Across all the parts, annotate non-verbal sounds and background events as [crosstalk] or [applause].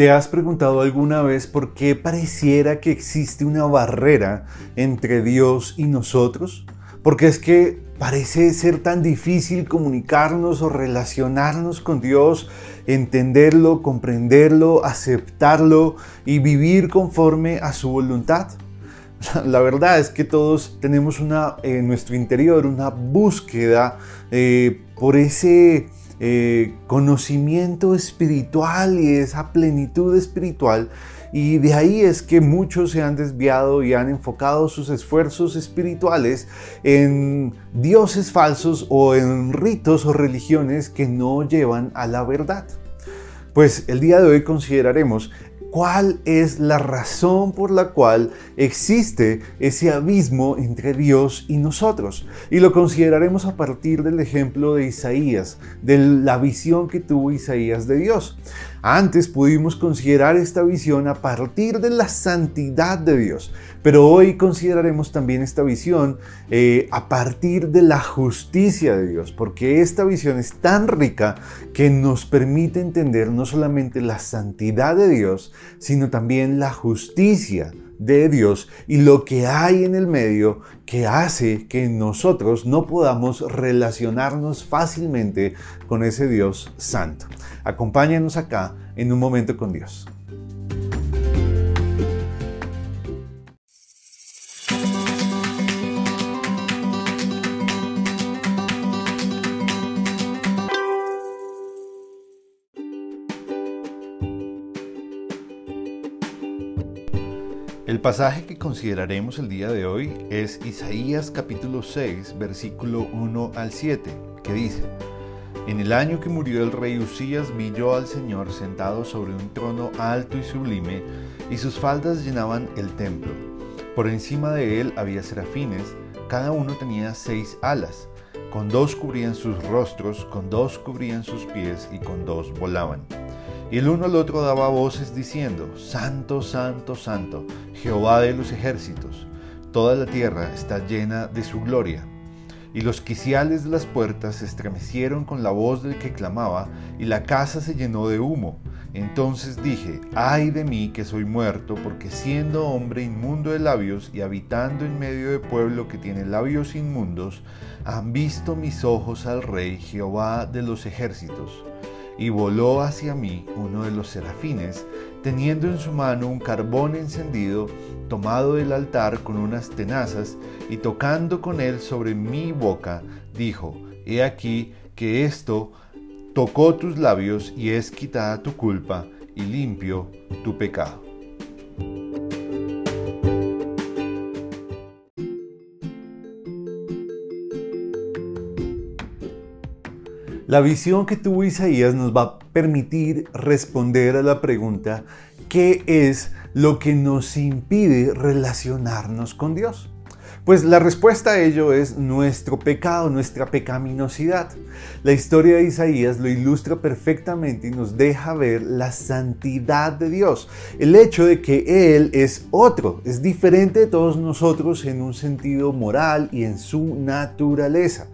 ¿Te has preguntado alguna vez por qué pareciera que existe una barrera entre Dios y nosotros? Porque es que parece ser tan difícil comunicarnos o relacionarnos con Dios, entenderlo, comprenderlo, aceptarlo y vivir conforme a su voluntad. La verdad es que todos tenemos una, en nuestro interior una búsqueda eh, por ese eh, conocimiento espiritual y esa plenitud espiritual. Y de ahí es que muchos se han desviado y han enfocado sus esfuerzos espirituales en dioses falsos o en ritos o religiones que no llevan a la verdad. Pues el día de hoy consideraremos cuál es la razón por la cual existe ese abismo entre Dios y nosotros. Y lo consideraremos a partir del ejemplo de Isaías, de la visión que tuvo Isaías de Dios. Antes pudimos considerar esta visión a partir de la santidad de Dios, pero hoy consideraremos también esta visión eh, a partir de la justicia de Dios, porque esta visión es tan rica que nos permite entender no solamente la santidad de Dios, sino también la justicia de Dios y lo que hay en el medio que hace que nosotros no podamos relacionarnos fácilmente con ese Dios santo. Acompáñanos acá en un momento con Dios. El pasaje que consideraremos el día de hoy es Isaías capítulo 6, versículo 1 al 7, que dice, en el año que murió el rey Usías vi yo al Señor sentado sobre un trono alto y sublime, y sus faldas llenaban el templo. Por encima de él había serafines, cada uno tenía seis alas, con dos cubrían sus rostros, con dos cubrían sus pies y con dos volaban. Y el uno al otro daba voces diciendo, Santo, Santo, Santo, Jehová de los ejércitos, toda la tierra está llena de su gloria y los quiciales de las puertas se estremecieron con la voz del que clamaba, y la casa se llenó de humo. Entonces dije, ay de mí que soy muerto, porque siendo hombre inmundo de labios y habitando en medio de pueblo que tiene labios inmundos, han visto mis ojos al Rey Jehová de los ejércitos y voló hacia mí uno de los serafines, teniendo en su mano un carbón encendido, tomado del altar con unas tenazas, y tocando con él sobre mi boca, dijo, He aquí que esto tocó tus labios y es quitada tu culpa y limpio tu pecado. La visión que tuvo Isaías nos va a permitir responder a la pregunta, ¿qué es lo que nos impide relacionarnos con Dios? Pues la respuesta a ello es nuestro pecado, nuestra pecaminosidad. La historia de Isaías lo ilustra perfectamente y nos deja ver la santidad de Dios. El hecho de que Él es otro, es diferente de todos nosotros en un sentido moral y en su naturaleza.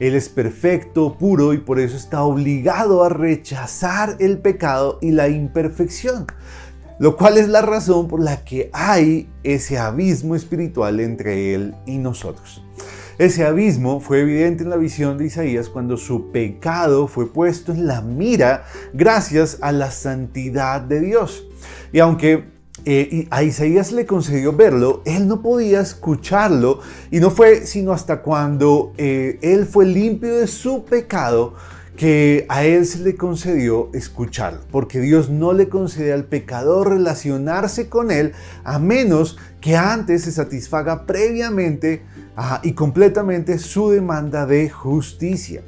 Él es perfecto, puro y por eso está obligado a rechazar el pecado y la imperfección, lo cual es la razón por la que hay ese abismo espiritual entre Él y nosotros. Ese abismo fue evidente en la visión de Isaías cuando su pecado fue puesto en la mira gracias a la santidad de Dios. Y aunque eh, a Isaías le concedió verlo, él no podía escucharlo y no fue sino hasta cuando eh, él fue limpio de su pecado que a él se le concedió escucharlo, porque Dios no le concede al pecador relacionarse con él a menos que antes se satisfaga previamente y completamente su demanda de justicia.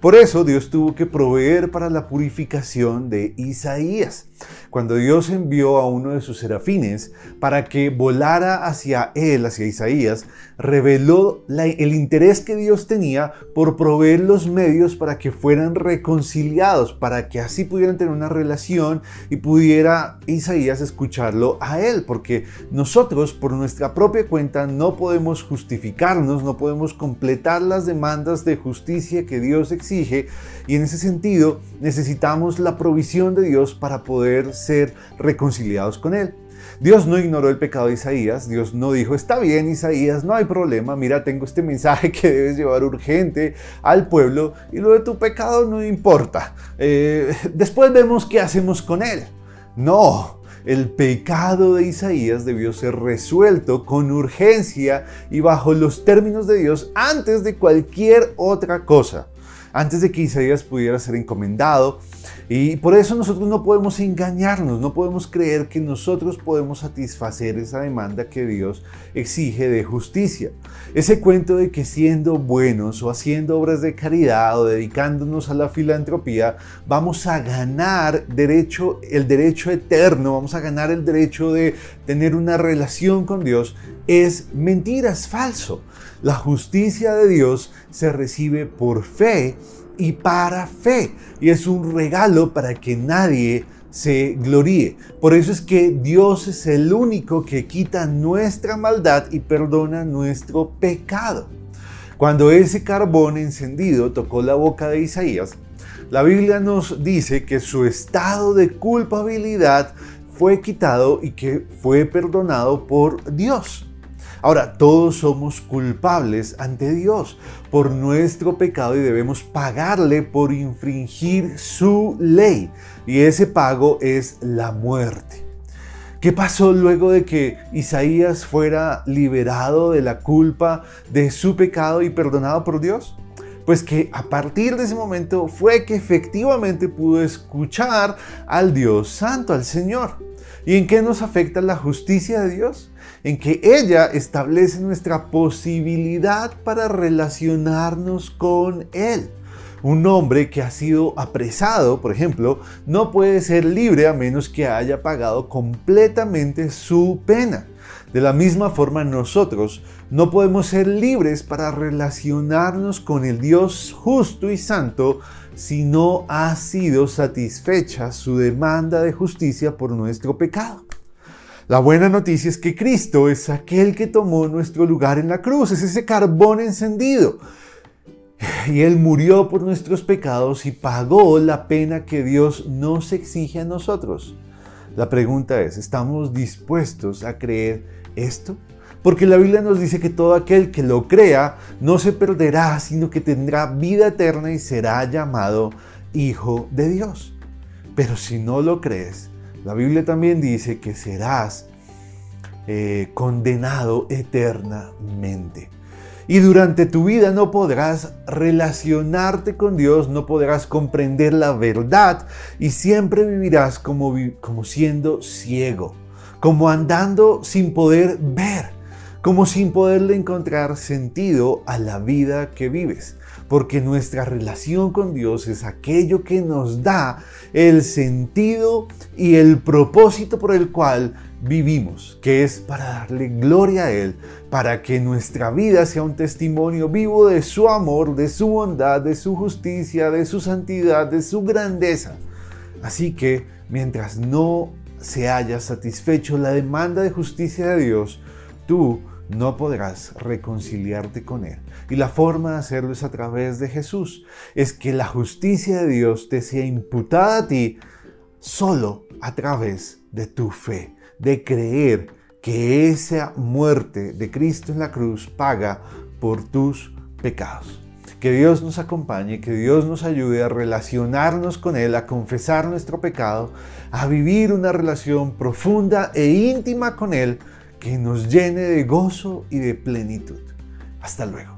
Por eso Dios tuvo que proveer para la purificación de Isaías. Cuando Dios envió a uno de sus serafines para que volara hacia él, hacia Isaías, reveló el interés que Dios tenía por proveer los medios para que fueran reconciliados, para que así pudieran tener una relación y pudiera Isaías escucharlo a él, porque nosotros por nuestra propia cuenta no podemos justificarnos, no podemos completar las demandas de justicia que Dios exige y en ese sentido necesitamos la provisión de Dios para poder ser reconciliados con Él. Dios no ignoró el pecado de Isaías, Dios no dijo, está bien Isaías, no hay problema, mira, tengo este mensaje [laughs] que debes llevar urgente al pueblo y lo de tu pecado no importa. Eh, después vemos qué hacemos con él. No, el pecado de Isaías debió ser resuelto con urgencia y bajo los términos de Dios antes de cualquier otra cosa antes de que Isaías pudiera ser encomendado. Y por eso nosotros no podemos engañarnos, no podemos creer que nosotros podemos satisfacer esa demanda que Dios exige de justicia. Ese cuento de que siendo buenos o haciendo obras de caridad o dedicándonos a la filantropía, vamos a ganar derecho, el derecho eterno, vamos a ganar el derecho de tener una relación con Dios, es mentira, es falso. La justicia de Dios se recibe por fe y para fe. Y es un regalo para que nadie se gloríe. Por eso es que Dios es el único que quita nuestra maldad y perdona nuestro pecado. Cuando ese carbón encendido tocó la boca de Isaías, la Biblia nos dice que su estado de culpabilidad fue quitado y que fue perdonado por Dios. Ahora, todos somos culpables ante Dios por nuestro pecado y debemos pagarle por infringir su ley. Y ese pago es la muerte. ¿Qué pasó luego de que Isaías fuera liberado de la culpa de su pecado y perdonado por Dios? Pues que a partir de ese momento fue que efectivamente pudo escuchar al Dios Santo, al Señor. ¿Y en qué nos afecta la justicia de Dios? En que ella establece nuestra posibilidad para relacionarnos con Él. Un hombre que ha sido apresado, por ejemplo, no puede ser libre a menos que haya pagado completamente su pena. De la misma forma nosotros no podemos ser libres para relacionarnos con el Dios justo y santo si no ha sido satisfecha su demanda de justicia por nuestro pecado. La buena noticia es que Cristo es aquel que tomó nuestro lugar en la cruz, es ese carbón encendido. Y Él murió por nuestros pecados y pagó la pena que Dios nos exige a nosotros. La pregunta es, ¿estamos dispuestos a creer esto? Porque la Biblia nos dice que todo aquel que lo crea no se perderá, sino que tendrá vida eterna y será llamado Hijo de Dios. Pero si no lo crees, la Biblia también dice que serás eh, condenado eternamente. Y durante tu vida no podrás relacionarte con Dios, no podrás comprender la verdad y siempre vivirás como, como siendo ciego, como andando sin poder ver, como sin poderle encontrar sentido a la vida que vives. Porque nuestra relación con Dios es aquello que nos da el sentido y el propósito por el cual vivimos, que es para darle gloria a Él, para que nuestra vida sea un testimonio vivo de su amor, de su bondad, de su justicia, de su santidad, de su grandeza. Así que mientras no se haya satisfecho la demanda de justicia de Dios, tú no podrás reconciliarte con Él. Y la forma de hacerlo es a través de Jesús. Es que la justicia de Dios te sea imputada a ti solo a través de tu fe de creer que esa muerte de Cristo en la cruz paga por tus pecados. Que Dios nos acompañe, que Dios nos ayude a relacionarnos con Él, a confesar nuestro pecado, a vivir una relación profunda e íntima con Él que nos llene de gozo y de plenitud. Hasta luego.